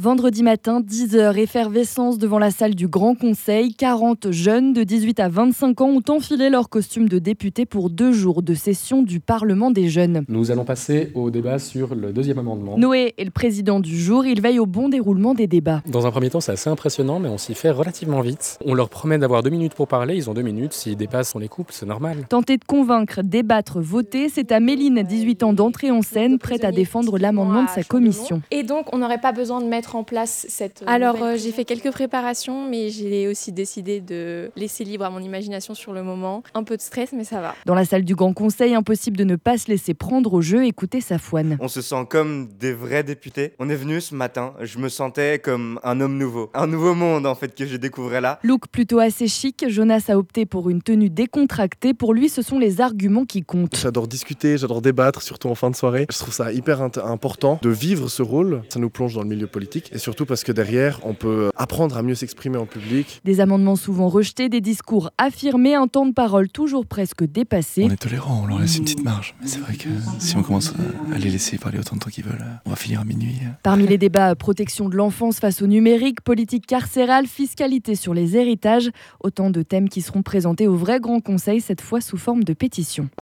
Vendredi matin, 10h, effervescence devant la salle du Grand Conseil. 40 jeunes de 18 à 25 ans ont enfilé leur costume de député pour deux jours de session du Parlement des jeunes. Nous allons passer au débat sur le deuxième amendement. Noé est le président du jour, il veille au bon déroulement des débats. Dans un premier temps, c'est assez impressionnant, mais on s'y fait relativement vite. On leur promet d'avoir deux minutes pour parler, ils ont deux minutes, s'ils dépassent, on les coupe, c'est normal. Tenter de convaincre, débattre, voter, c'est à Méline, 18 ans, d'entrer en scène, prête à défendre l'amendement de sa commission. Et donc, on n'aurait pas besoin de mettre en place cette. Alors, euh, j'ai fait quelques préparations, mais j'ai aussi décidé de laisser libre à mon imagination sur le moment. Un peu de stress, mais ça va. Dans la salle du Grand Conseil, impossible de ne pas se laisser prendre au jeu, écouter sa foine. On se sent comme des vrais députés. On est venu ce matin, je me sentais comme un homme nouveau. Un nouveau monde en fait que je découvrais là. Look plutôt assez chic, Jonas a opté pour une tenue décontractée. Pour lui, ce sont les arguments qui comptent. J'adore discuter, j'adore débattre, surtout en fin de soirée. Je trouve ça hyper important de vivre ce rôle. Ça nous plonge dans le milieu politique et surtout parce que derrière, on peut apprendre à mieux s'exprimer en public. Des amendements souvent rejetés, des discours affirmés, un temps de parole toujours presque dépassé. On est tolérant, on leur laisse une petite marge. Mais c'est vrai que si on commence à les laisser parler autant de temps qu'ils veulent, on va finir à minuit. Parmi les débats, protection de l'enfance face au numérique, politique carcérale, fiscalité sur les héritages, autant de thèmes qui seront présentés au vrai Grand Conseil, cette fois sous forme de pétition.